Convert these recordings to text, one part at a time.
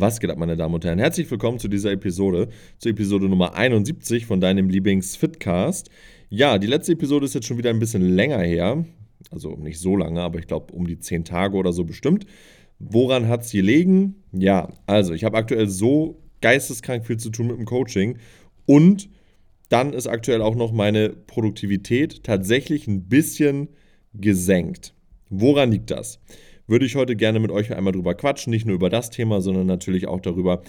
Was geht ab, meine Damen und Herren? Herzlich willkommen zu dieser Episode, zur Episode Nummer 71 von deinem Lieblings-Fitcast. Ja, die letzte Episode ist jetzt schon wieder ein bisschen länger her. Also nicht so lange, aber ich glaube um die 10 Tage oder so bestimmt. Woran hat es gelegen? Ja, also ich habe aktuell so geisteskrank viel zu tun mit dem Coaching und dann ist aktuell auch noch meine Produktivität tatsächlich ein bisschen gesenkt. Woran liegt das? Würde ich heute gerne mit euch einmal drüber quatschen. Nicht nur über das Thema, sondern natürlich auch darüber,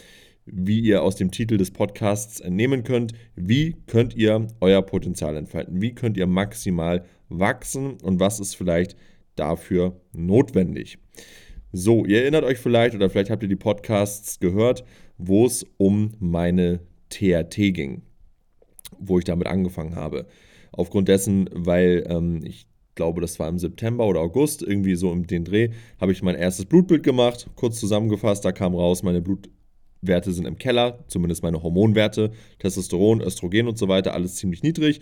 wie ihr aus dem Titel des Podcasts entnehmen könnt, wie könnt ihr euer Potenzial entfalten, wie könnt ihr maximal wachsen und was ist vielleicht dafür notwendig. So, ihr erinnert euch vielleicht oder vielleicht habt ihr die Podcasts gehört, wo es um meine TRT ging, wo ich damit angefangen habe. Aufgrund dessen, weil ähm, ich glaube, das war im September oder August, irgendwie so im den Dreh, habe ich mein erstes Blutbild gemacht. Kurz zusammengefasst, da kam raus, meine Blutwerte sind im Keller, zumindest meine Hormonwerte, Testosteron, Östrogen und so weiter, alles ziemlich niedrig.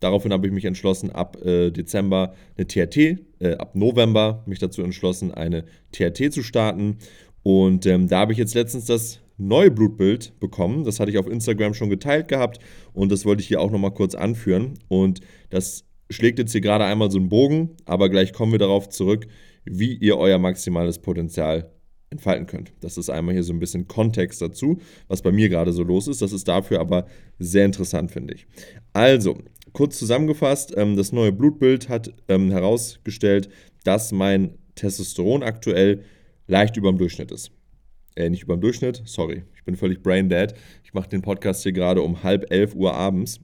Daraufhin habe ich mich entschlossen, ab äh, Dezember eine TRT, äh, ab November mich dazu entschlossen, eine TRT zu starten. Und ähm, da habe ich jetzt letztens das neue Blutbild bekommen. Das hatte ich auf Instagram schon geteilt gehabt und das wollte ich hier auch nochmal kurz anführen. Und das schlägt jetzt hier gerade einmal so einen Bogen, aber gleich kommen wir darauf zurück, wie ihr euer maximales Potenzial entfalten könnt. Das ist einmal hier so ein bisschen Kontext dazu, was bei mir gerade so los ist. Das ist dafür aber sehr interessant, finde ich. Also, kurz zusammengefasst, ähm, das neue Blutbild hat ähm, herausgestellt, dass mein Testosteron aktuell leicht über dem Durchschnitt ist. Äh, nicht über dem Durchschnitt, sorry, ich bin völlig brain dead. Ich mache den Podcast hier gerade um halb elf Uhr abends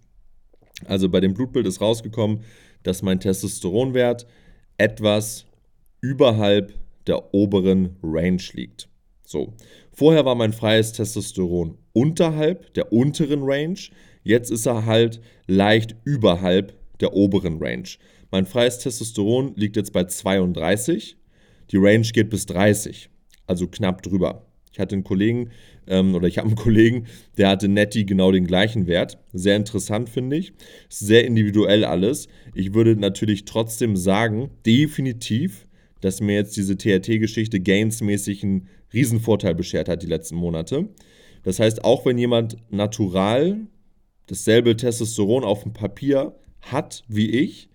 also bei dem Blutbild ist rausgekommen, dass mein Testosteronwert etwas überhalb der oberen Range liegt. So, vorher war mein freies Testosteron unterhalb der unteren Range, jetzt ist er halt leicht überhalb der oberen Range. Mein freies Testosteron liegt jetzt bei 32, die Range geht bis 30, also knapp drüber. Ich hatte einen Kollegen, ähm, oder ich habe einen Kollegen, der hatte Netty genau den gleichen Wert. Sehr interessant, finde ich. Sehr individuell alles. Ich würde natürlich trotzdem sagen, definitiv, dass mir jetzt diese TRT-Geschichte gainsmäßig einen Riesenvorteil beschert hat die letzten Monate. Das heißt, auch wenn jemand natural dasselbe Testosteron auf dem Papier hat wie ich,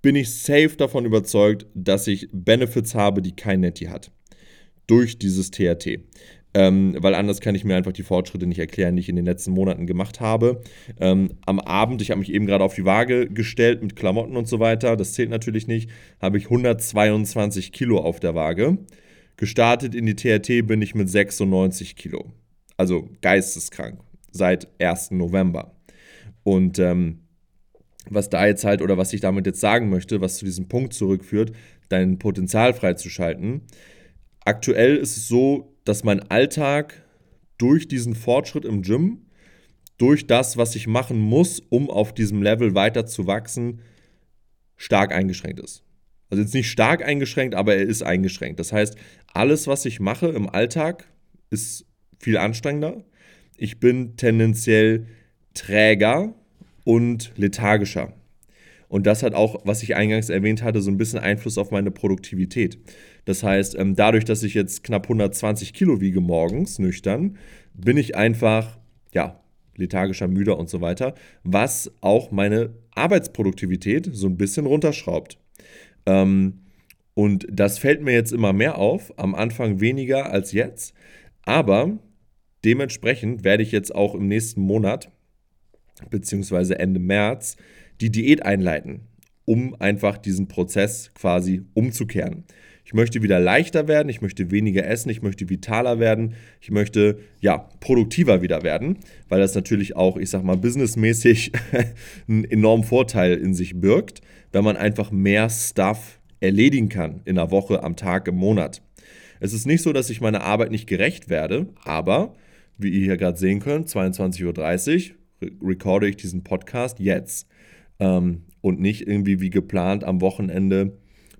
bin ich safe davon überzeugt, dass ich Benefits habe, die kein Netty hat durch dieses THT. Ähm, weil anders kann ich mir einfach die Fortschritte nicht erklären, die ich in den letzten Monaten gemacht habe. Ähm, am Abend, ich habe mich eben gerade auf die Waage gestellt mit Klamotten und so weiter, das zählt natürlich nicht, habe ich 122 Kilo auf der Waage. Gestartet in die TRT bin ich mit 96 Kilo. Also geisteskrank. Seit 1. November. Und ähm, was da jetzt halt, oder was ich damit jetzt sagen möchte, was zu diesem Punkt zurückführt, dein Potenzial freizuschalten, Aktuell ist es so, dass mein Alltag durch diesen Fortschritt im Gym, durch das, was ich machen muss, um auf diesem Level weiter zu wachsen, stark eingeschränkt ist. Also jetzt nicht stark eingeschränkt, aber er ist eingeschränkt. Das heißt, alles, was ich mache im Alltag, ist viel anstrengender. Ich bin tendenziell träger und lethargischer. Und das hat auch, was ich eingangs erwähnt hatte, so ein bisschen Einfluss auf meine Produktivität. Das heißt, ähm, dadurch, dass ich jetzt knapp 120 Kilo wiege morgens, nüchtern, bin ich einfach, ja, lethargischer, müder und so weiter, was auch meine Arbeitsproduktivität so ein bisschen runterschraubt. Ähm, und das fällt mir jetzt immer mehr auf, am Anfang weniger als jetzt, aber dementsprechend werde ich jetzt auch im nächsten Monat, beziehungsweise Ende März, die Diät einleiten, um einfach diesen Prozess quasi umzukehren. Ich möchte wieder leichter werden, ich möchte weniger essen, ich möchte vitaler werden, ich möchte ja produktiver wieder werden, weil das natürlich auch, ich sag mal, businessmäßig einen enormen Vorteil in sich birgt, wenn man einfach mehr Stuff erledigen kann in einer Woche, am Tag, im Monat. Es ist nicht so, dass ich meiner Arbeit nicht gerecht werde, aber wie ihr hier gerade sehen könnt, 22.30 Uhr recorde ich diesen Podcast jetzt ähm, und nicht irgendwie wie geplant am Wochenende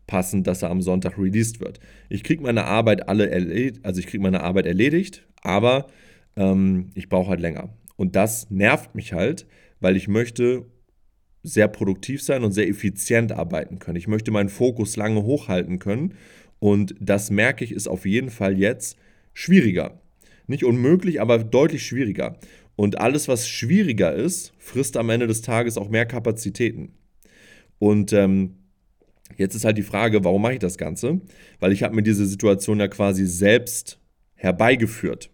passend, dass er am Sonntag released wird. Ich kriege meine Arbeit alle erledigt, also ich kriege meine Arbeit erledigt, aber ähm, ich brauche halt länger. Und das nervt mich halt, weil ich möchte sehr produktiv sein und sehr effizient arbeiten können. Ich möchte meinen Fokus lange hochhalten können und das merke ich ist auf jeden Fall jetzt schwieriger. Nicht unmöglich, aber deutlich schwieriger. Und alles, was schwieriger ist, frisst am Ende des Tages auch mehr Kapazitäten. Und ähm, jetzt ist halt die Frage, warum mache ich das Ganze? Weil ich habe mir diese Situation ja quasi selbst herbeigeführt.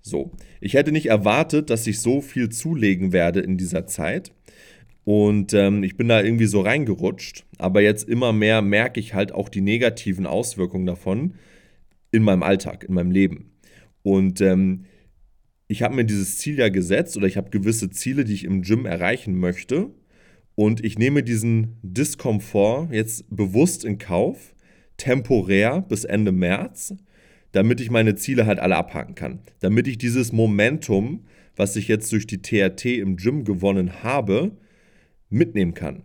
So, ich hätte nicht erwartet, dass ich so viel zulegen werde in dieser Zeit. Und ähm, ich bin da irgendwie so reingerutscht. Aber jetzt immer mehr merke ich halt auch die negativen Auswirkungen davon in meinem Alltag, in meinem Leben. Und ähm, ich habe mir dieses Ziel ja gesetzt oder ich habe gewisse Ziele, die ich im Gym erreichen möchte. Und ich nehme diesen Diskomfort jetzt bewusst in Kauf, temporär bis Ende März, damit ich meine Ziele halt alle abhaken kann. Damit ich dieses Momentum, was ich jetzt durch die TRT im Gym gewonnen habe, mitnehmen kann.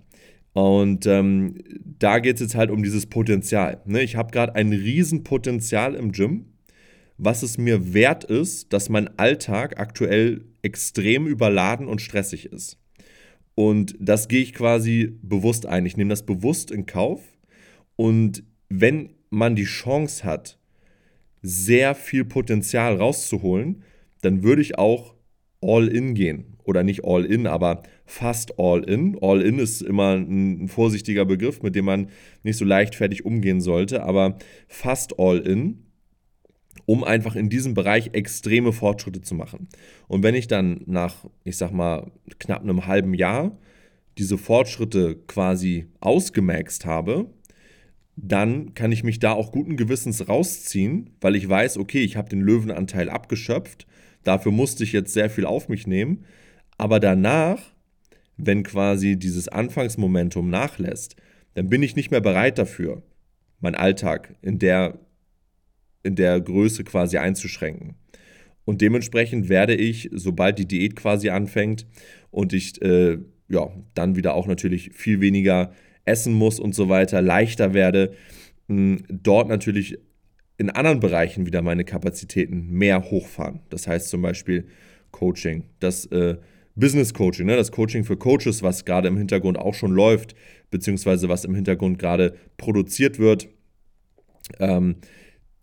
Und ähm, da geht es jetzt halt um dieses Potenzial. Ne? Ich habe gerade ein Riesenpotenzial im Gym, was es mir wert ist, dass mein Alltag aktuell extrem überladen und stressig ist. Und das gehe ich quasi bewusst ein. Ich nehme das bewusst in Kauf. Und wenn man die Chance hat, sehr viel Potenzial rauszuholen, dann würde ich auch all in gehen. Oder nicht all in, aber fast all in. All in ist immer ein vorsichtiger Begriff, mit dem man nicht so leichtfertig umgehen sollte, aber fast all in, um einfach in diesem Bereich extreme Fortschritte zu machen. Und wenn ich dann nach, ich sag mal, knapp einem halben Jahr diese Fortschritte quasi ausgemaxt habe, dann kann ich mich da auch guten Gewissens rausziehen, weil ich weiß, okay, ich habe den Löwenanteil abgeschöpft, dafür musste ich jetzt sehr viel auf mich nehmen, aber danach, wenn quasi dieses Anfangsmomentum nachlässt, dann bin ich nicht mehr bereit dafür, meinen Alltag in der, in der Größe quasi einzuschränken. Und dementsprechend werde ich, sobald die Diät quasi anfängt und ich äh, ja, dann wieder auch natürlich viel weniger essen muss und so weiter, leichter werde, dort natürlich in anderen Bereichen wieder meine Kapazitäten mehr hochfahren. Das heißt zum Beispiel Coaching, das äh, Business Coaching, ne, das Coaching für Coaches, was gerade im Hintergrund auch schon läuft, beziehungsweise was im Hintergrund gerade produziert wird. Ähm,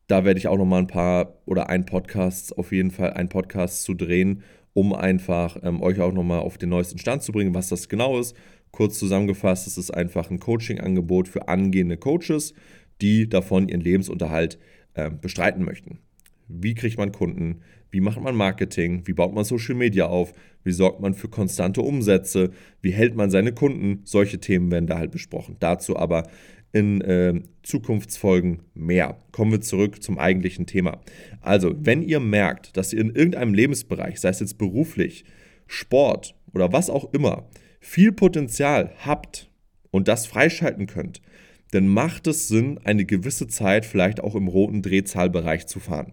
da werde ich auch noch mal ein paar oder ein Podcast, auf jeden Fall ein Podcast zu drehen, um einfach ähm, euch auch noch mal auf den neuesten Stand zu bringen, was das genau ist Kurz zusammengefasst, es ist einfach ein Coaching-Angebot für angehende Coaches, die davon ihren Lebensunterhalt äh, bestreiten möchten. Wie kriegt man Kunden? Wie macht man Marketing? Wie baut man Social Media auf? Wie sorgt man für konstante Umsätze? Wie hält man seine Kunden? Solche Themen werden da halt besprochen. Dazu aber in äh, Zukunftsfolgen mehr. Kommen wir zurück zum eigentlichen Thema. Also, wenn ihr merkt, dass ihr in irgendeinem Lebensbereich, sei es jetzt beruflich, Sport oder was auch immer, viel Potenzial habt und das freischalten könnt, dann macht es Sinn, eine gewisse Zeit vielleicht auch im roten Drehzahlbereich zu fahren.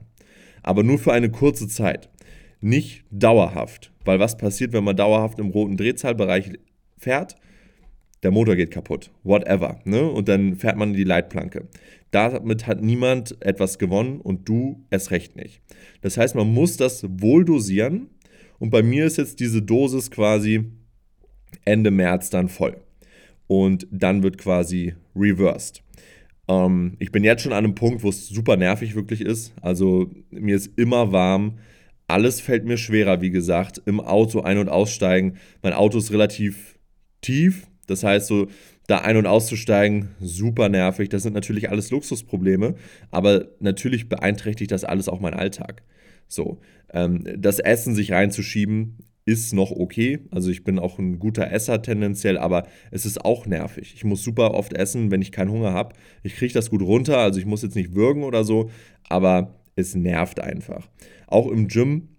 Aber nur für eine kurze Zeit, nicht dauerhaft. Weil was passiert, wenn man dauerhaft im roten Drehzahlbereich fährt? Der Motor geht kaputt, whatever. Ne? Und dann fährt man in die Leitplanke. Damit hat niemand etwas gewonnen und du es recht nicht. Das heißt, man muss das wohl dosieren. Und bei mir ist jetzt diese Dosis quasi Ende März dann voll. Und dann wird quasi reversed. Ähm, ich bin jetzt schon an einem Punkt, wo es super nervig wirklich ist. Also mir ist immer warm. Alles fällt mir schwerer, wie gesagt. Im Auto ein- und aussteigen. Mein Auto ist relativ tief. Das heißt, so da ein- und auszusteigen, super nervig. Das sind natürlich alles Luxusprobleme. Aber natürlich beeinträchtigt das alles auch meinen Alltag. So, ähm, das Essen sich reinzuschieben, ist noch okay. Also ich bin auch ein guter Esser tendenziell, aber es ist auch nervig. Ich muss super oft essen, wenn ich keinen Hunger habe. Ich kriege das gut runter, also ich muss jetzt nicht würgen oder so, aber es nervt einfach. Auch im Gym,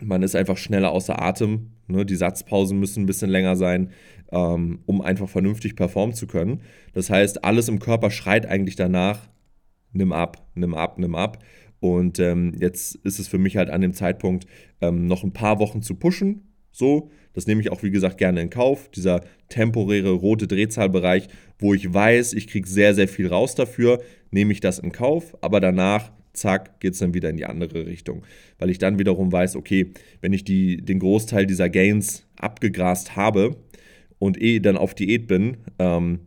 man ist einfach schneller außer Atem. Ne? Die Satzpausen müssen ein bisschen länger sein, ähm, um einfach vernünftig performen zu können. Das heißt, alles im Körper schreit eigentlich danach, nimm ab, nimm ab, nimm ab. Und ähm, jetzt ist es für mich halt an dem Zeitpunkt, ähm, noch ein paar Wochen zu pushen. So, das nehme ich auch wie gesagt gerne in Kauf. Dieser temporäre rote Drehzahlbereich, wo ich weiß, ich kriege sehr, sehr viel raus dafür, nehme ich das in Kauf. Aber danach, zack, geht es dann wieder in die andere Richtung. Weil ich dann wiederum weiß, okay, wenn ich die, den Großteil dieser Gains abgegrast habe und eh dann auf Diät bin, ähm,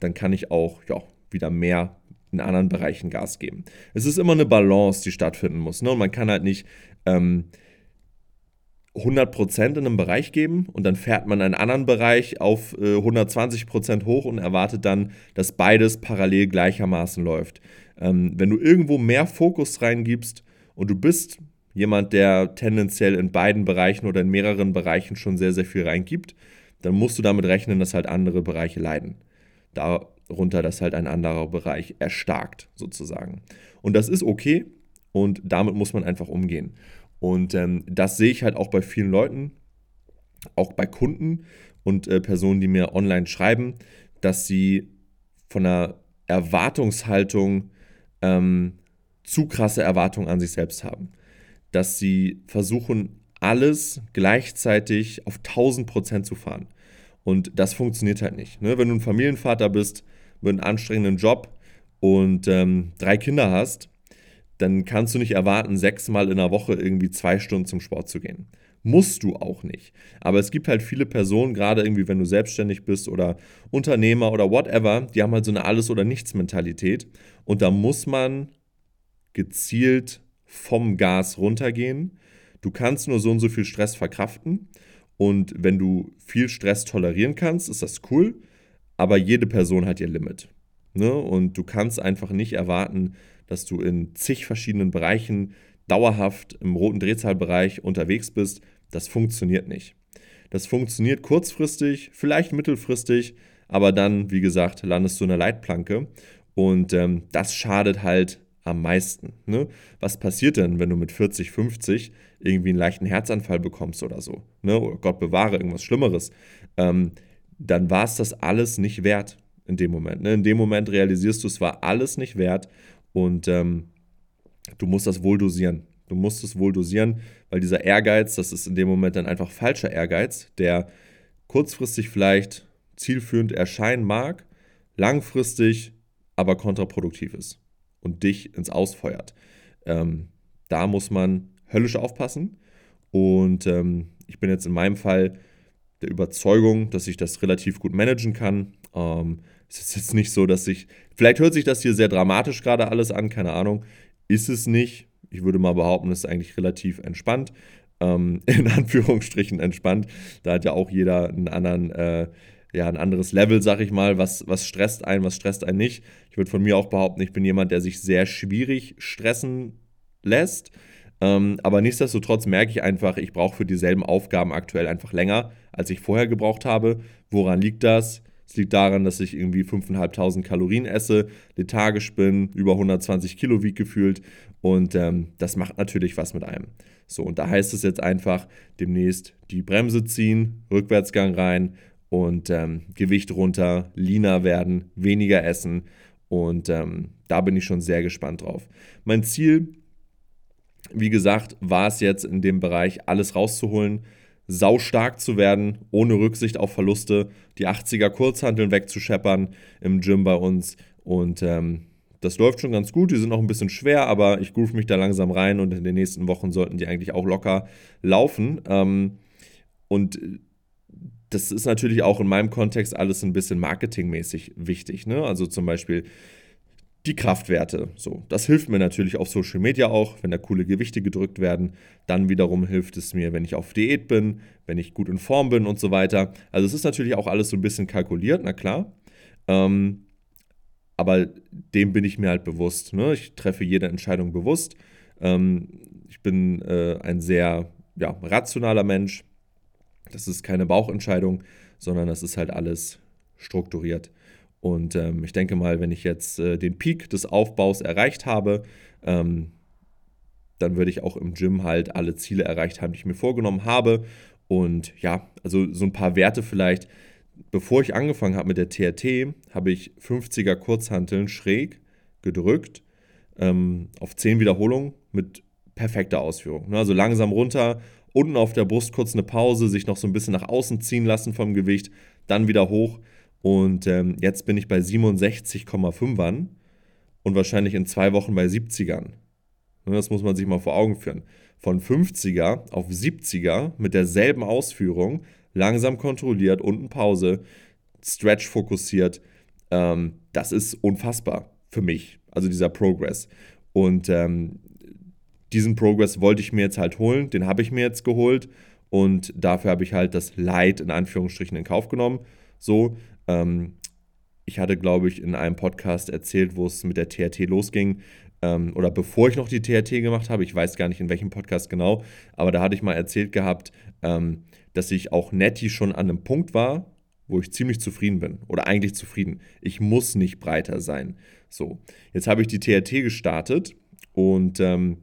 dann kann ich auch ja, wieder mehr in anderen Bereichen Gas geben. Es ist immer eine Balance, die stattfinden muss. Ne? Und man kann halt nicht ähm, 100% in einem Bereich geben und dann fährt man einen anderen Bereich auf äh, 120% hoch und erwartet dann, dass beides parallel gleichermaßen läuft. Ähm, wenn du irgendwo mehr Fokus reingibst und du bist jemand, der tendenziell in beiden Bereichen oder in mehreren Bereichen schon sehr, sehr viel reingibt, dann musst du damit rechnen, dass halt andere Bereiche leiden. Darunter, dass halt ein anderer Bereich erstarkt, sozusagen. Und das ist okay und damit muss man einfach umgehen. Und ähm, das sehe ich halt auch bei vielen Leuten, auch bei Kunden und äh, Personen, die mir online schreiben, dass sie von einer Erwartungshaltung ähm, zu krasse Erwartungen an sich selbst haben. Dass sie versuchen, alles gleichzeitig auf 1000 Prozent zu fahren. Und das funktioniert halt nicht. Ne? Wenn du ein Familienvater bist mit einem anstrengenden Job und ähm, drei Kinder hast, dann kannst du nicht erwarten, sechsmal in der Woche irgendwie zwei Stunden zum Sport zu gehen. Musst du auch nicht. Aber es gibt halt viele Personen, gerade irgendwie, wenn du selbstständig bist oder Unternehmer oder whatever, die haben halt so eine Alles- oder Nichts-Mentalität. Und da muss man gezielt vom Gas runtergehen. Du kannst nur so und so viel Stress verkraften. Und wenn du viel Stress tolerieren kannst, ist das cool. Aber jede Person hat ihr Limit. Ne? Und du kannst einfach nicht erwarten, dass du in zig verschiedenen Bereichen dauerhaft im roten Drehzahlbereich unterwegs bist. Das funktioniert nicht. Das funktioniert kurzfristig, vielleicht mittelfristig, aber dann, wie gesagt, landest du in der Leitplanke. Und ähm, das schadet halt am meisten. Ne? Was passiert denn, wenn du mit 40, 50 irgendwie einen leichten Herzanfall bekommst oder so? Ne? Oder Gott bewahre, irgendwas Schlimmeres. Ähm, dann war es das alles nicht wert in dem Moment. Ne? In dem Moment realisierst du, es war alles nicht wert und ähm, du musst das wohl dosieren. Du musst es wohl dosieren, weil dieser Ehrgeiz, das ist in dem Moment dann einfach falscher Ehrgeiz, der kurzfristig vielleicht zielführend erscheinen mag, langfristig aber kontraproduktiv ist und dich ins Ausfeuert. Ähm, da muss man höllisch aufpassen. Und ähm, ich bin jetzt in meinem Fall der Überzeugung, dass ich das relativ gut managen kann. Ähm, es ist jetzt nicht so, dass ich. Vielleicht hört sich das hier sehr dramatisch gerade alles an, keine Ahnung. Ist es nicht. Ich würde mal behaupten, es ist eigentlich relativ entspannt. Ähm, in Anführungsstrichen entspannt. Da hat ja auch jeder einen anderen, äh, ja, ein anderes Level, sag ich mal. Was, was stresst einen, was stresst einen nicht. Ich würde von mir auch behaupten, ich bin jemand, der sich sehr schwierig stressen lässt. Ähm, aber nichtsdestotrotz merke ich einfach, ich brauche für dieselben Aufgaben aktuell einfach länger, als ich vorher gebraucht habe. Woran liegt das? Es liegt daran, dass ich irgendwie 5.500 Kalorien esse, lethargisch bin, über 120 Kilo wiegt gefühlt und ähm, das macht natürlich was mit einem. So, und da heißt es jetzt einfach demnächst die Bremse ziehen, Rückwärtsgang rein und ähm, Gewicht runter, leaner werden, weniger essen und ähm, da bin ich schon sehr gespannt drauf. Mein Ziel, wie gesagt, war es jetzt in dem Bereich alles rauszuholen, saustark zu werden, ohne Rücksicht auf Verluste, die 80er Kurzhanteln wegzuscheppern im Gym bei uns. Und ähm, das läuft schon ganz gut. Die sind noch ein bisschen schwer, aber ich groove mich da langsam rein und in den nächsten Wochen sollten die eigentlich auch locker laufen. Ähm, und das ist natürlich auch in meinem Kontext alles ein bisschen marketingmäßig wichtig. Ne? Also zum Beispiel die Kraftwerte. So, das hilft mir natürlich auf Social Media auch, wenn da coole Gewichte gedrückt werden. Dann wiederum hilft es mir, wenn ich auf Diät bin, wenn ich gut in Form bin und so weiter. Also es ist natürlich auch alles so ein bisschen kalkuliert, na klar. Ähm, aber dem bin ich mir halt bewusst. Ne? Ich treffe jede Entscheidung bewusst. Ähm, ich bin äh, ein sehr ja, rationaler Mensch. Das ist keine Bauchentscheidung, sondern das ist halt alles strukturiert. Und ähm, ich denke mal, wenn ich jetzt äh, den Peak des Aufbaus erreicht habe, ähm, dann würde ich auch im Gym halt alle Ziele erreicht haben, die ich mir vorgenommen habe. Und ja, also so ein paar Werte vielleicht. Bevor ich angefangen habe mit der TRT, habe ich 50er Kurzhanteln schräg gedrückt ähm, auf 10 Wiederholungen mit perfekter Ausführung. Ne? Also langsam runter, unten auf der Brust kurz eine Pause, sich noch so ein bisschen nach außen ziehen lassen vom Gewicht, dann wieder hoch und ähm, jetzt bin ich bei 67,5ern und wahrscheinlich in zwei Wochen bei 70ern. Ne, das muss man sich mal vor Augen führen. Von 50er auf 70er mit derselben Ausführung, langsam kontrolliert, unten Pause, Stretch fokussiert. Ähm, das ist unfassbar. für mich, also dieser Progress. Und ähm, diesen Progress wollte ich mir jetzt halt holen, den habe ich mir jetzt geholt und dafür habe ich halt das Leid in Anführungsstrichen in Kauf genommen. So, ähm, ich hatte, glaube ich, in einem Podcast erzählt, wo es mit der TRT losging, ähm, oder bevor ich noch die TRT gemacht habe, ich weiß gar nicht in welchem Podcast genau, aber da hatte ich mal erzählt gehabt, ähm, dass ich auch Netty schon an einem Punkt war, wo ich ziemlich zufrieden bin oder eigentlich zufrieden. Ich muss nicht breiter sein. So, jetzt habe ich die TRT gestartet und ähm,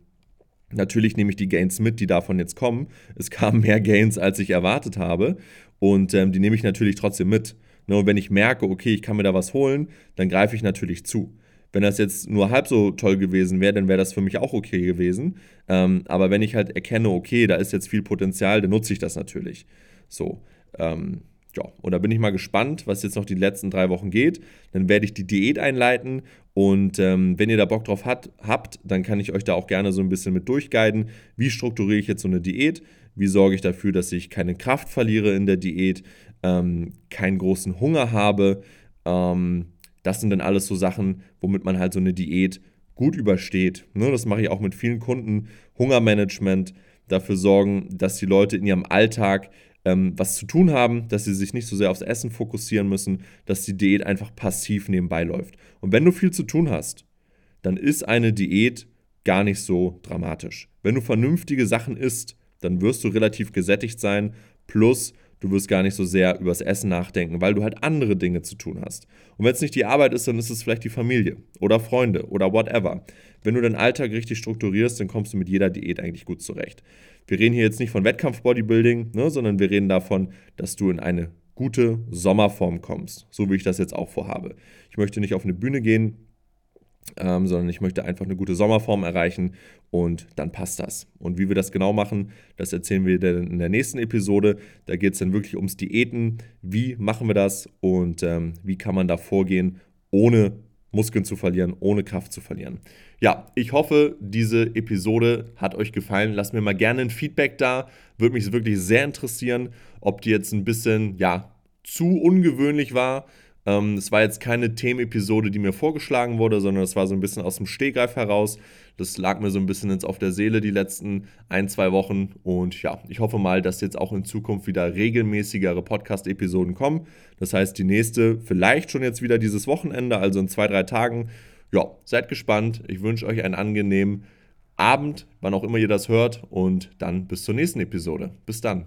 natürlich nehme ich die Gains mit, die davon jetzt kommen. Es kamen mehr Gains, als ich erwartet habe und ähm, die nehme ich natürlich trotzdem mit. Ne, und wenn ich merke, okay, ich kann mir da was holen, dann greife ich natürlich zu. Wenn das jetzt nur halb so toll gewesen wäre, dann wäre das für mich auch okay gewesen. Ähm, aber wenn ich halt erkenne, okay, da ist jetzt viel Potenzial, dann nutze ich das natürlich. So. Ähm, ja, und da bin ich mal gespannt, was jetzt noch die letzten drei Wochen geht. Dann werde ich die Diät einleiten und ähm, wenn ihr da Bock drauf hat, habt, dann kann ich euch da auch gerne so ein bisschen mit durchguiden. Wie strukturiere ich jetzt so eine Diät? Wie sorge ich dafür, dass ich keine Kraft verliere in der Diät, ähm, keinen großen Hunger habe? Ähm, das sind dann alles so Sachen, womit man halt so eine Diät gut übersteht. Ne, das mache ich auch mit vielen Kunden. Hungermanagement, dafür sorgen, dass die Leute in ihrem Alltag ähm, was zu tun haben, dass sie sich nicht so sehr aufs Essen fokussieren müssen, dass die Diät einfach passiv nebenbei läuft. Und wenn du viel zu tun hast, dann ist eine Diät gar nicht so dramatisch. Wenn du vernünftige Sachen isst, dann wirst du relativ gesättigt sein, plus du wirst gar nicht so sehr übers Essen nachdenken, weil du halt andere Dinge zu tun hast. Und wenn es nicht die Arbeit ist, dann ist es vielleicht die Familie oder Freunde oder whatever. Wenn du deinen Alltag richtig strukturierst, dann kommst du mit jeder Diät eigentlich gut zurecht. Wir reden hier jetzt nicht von Wettkampf-Bodybuilding, ne, sondern wir reden davon, dass du in eine gute Sommerform kommst, so wie ich das jetzt auch vorhabe. Ich möchte nicht auf eine Bühne gehen, ähm, sondern ich möchte einfach eine gute Sommerform erreichen und dann passt das. Und wie wir das genau machen, das erzählen wir dann in der nächsten Episode. Da geht es dann wirklich ums Diäten. Wie machen wir das und ähm, wie kann man da vorgehen, ohne Muskeln zu verlieren, ohne Kraft zu verlieren. Ja, ich hoffe, diese Episode hat euch gefallen. Lasst mir mal gerne ein Feedback da. Würde mich wirklich sehr interessieren, ob die jetzt ein bisschen, ja, zu ungewöhnlich war ähm, es war jetzt keine Themenepisode, die mir vorgeschlagen wurde, sondern es war so ein bisschen aus dem Stehgreif heraus. Das lag mir so ein bisschen jetzt auf der Seele die letzten ein, zwei Wochen. Und ja, ich hoffe mal, dass jetzt auch in Zukunft wieder regelmäßigere Podcast-Episoden kommen. Das heißt, die nächste vielleicht schon jetzt wieder dieses Wochenende, also in zwei, drei Tagen. Ja, seid gespannt. Ich wünsche euch einen angenehmen Abend, wann auch immer ihr das hört. Und dann bis zur nächsten Episode. Bis dann.